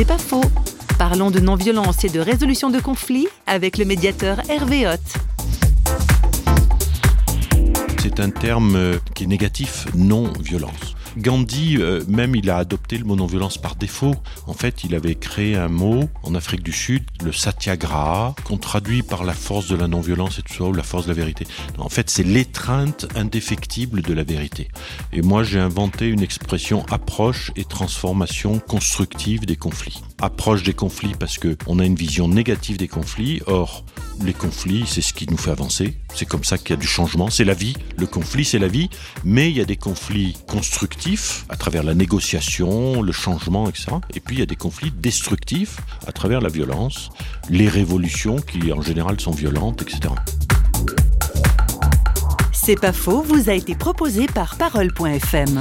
C'est pas faux. Parlons de non-violence et de résolution de conflits avec le médiateur Hervé Hoth. C'est un terme euh, qui est négatif, non-violence. Gandhi, euh, même, il a adopté le mot non-violence par défaut. En fait, il avait créé un mot en Afrique du Sud, le satyagraha, qu'on traduit par la force de la non-violence et tout ça, ou la force de la vérité. En fait, c'est l'étreinte indéfectible de la vérité. Et moi, j'ai inventé une expression approche et transformation constructive des conflits. Approche des conflits parce que on a une vision négative des conflits. Or, les conflits, c'est ce qui nous fait avancer. C'est comme ça qu'il y a du changement. C'est la vie. Le conflit, c'est la vie. Mais il y a des conflits constructifs à travers la négociation, le changement, etc. Et puis il y a des conflits destructifs à travers la violence, les révolutions qui en général sont violentes, etc. C'est pas faux, vous a été proposé par Parole.fm.